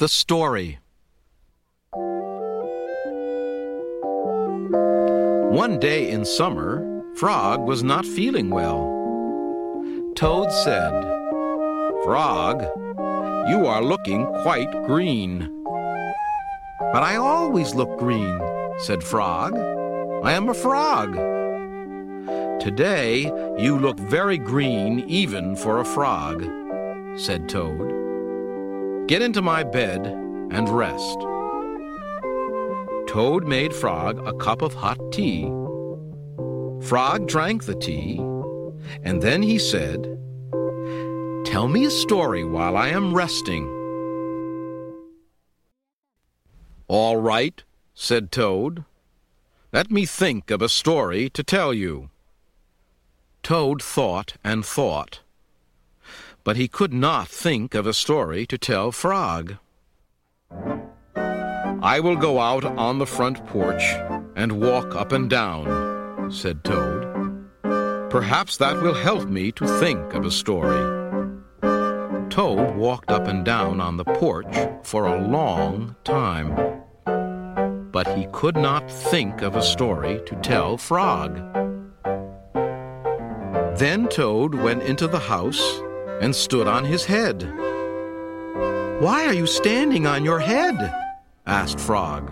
The story. One day in summer, Frog was not feeling well. Toad said, Frog, you are looking quite green. But I always look green, said Frog. I am a frog. Today you look very green even for a frog, said Toad. Get into my bed and rest. Toad made Frog a cup of hot tea. Frog drank the tea, and then he said, Tell me a story while I am resting. All right, said Toad. Let me think of a story to tell you. Toad thought and thought, but he could not think of a story to tell Frog. I will go out on the front porch and walk up and down, said Toad. Perhaps that will help me to think of a story. Toad walked up and down on the porch for a long time. But he could not think of a story to tell Frog. Then Toad went into the house and stood on his head. Why are you standing on your head? asked Frog.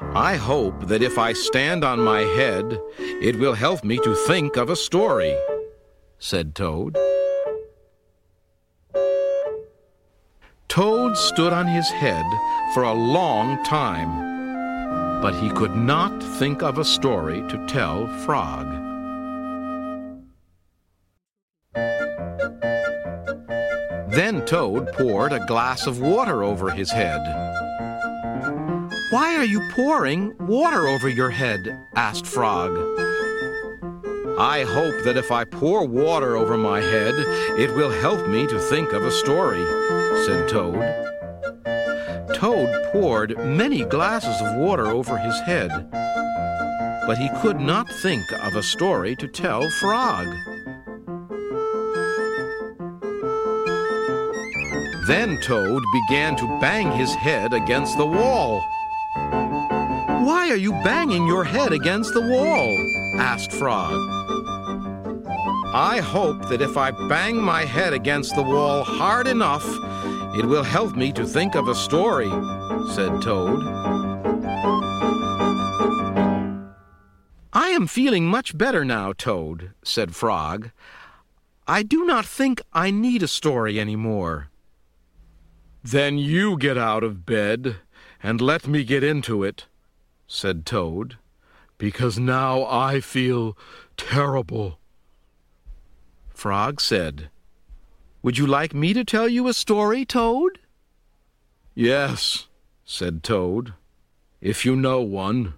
I hope that if I stand on my head, it will help me to think of a story, said Toad. Toad stood on his head for a long time, but he could not think of a story to tell Frog. Then Toad poured a glass of water over his head. Why are you pouring water over your head? asked Frog. I hope that if I pour water over my head, it will help me to think of a story, said Toad. Toad poured many glasses of water over his head, but he could not think of a story to tell Frog. Then Toad began to bang his head against the wall. Why are you banging your head against the wall? asked Frog. I hope that if I bang my head against the wall hard enough, it will help me to think of a story, said Toad. I am feeling much better now, Toad, said Frog. I do not think I need a story any more. Then you get out of bed and let me get into it, said Toad, because now I feel terrible. Frog said, Would you like me to tell you a story, Toad? Yes, said Toad, if you know one.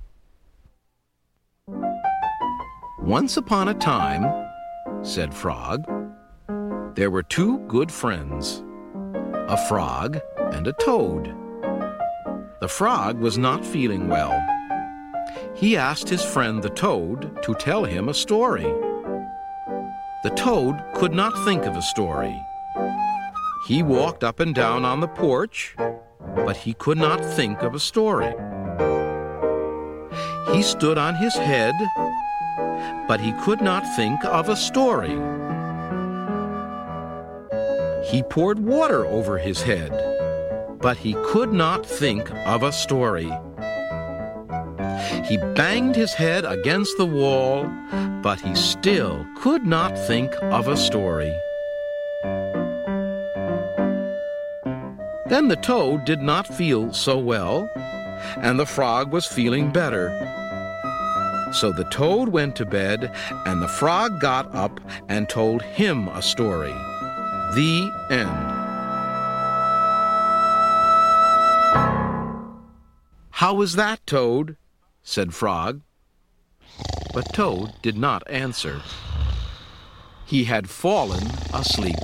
Once upon a time, said Frog, there were two good friends, a frog and a toad. The frog was not feeling well. He asked his friend the toad to tell him a story. The toad could not think of a story. He walked up and down on the porch, but he could not think of a story. He stood on his head, but he could not think of a story. He poured water over his head, but he could not think of a story. He banged his head against the wall, but he still could not think of a story. Then the toad did not feel so well, and the frog was feeling better. So the toad went to bed, and the frog got up and told him a story. The end. How was that, Toad? said Frog. But Toad did not answer. He had fallen asleep.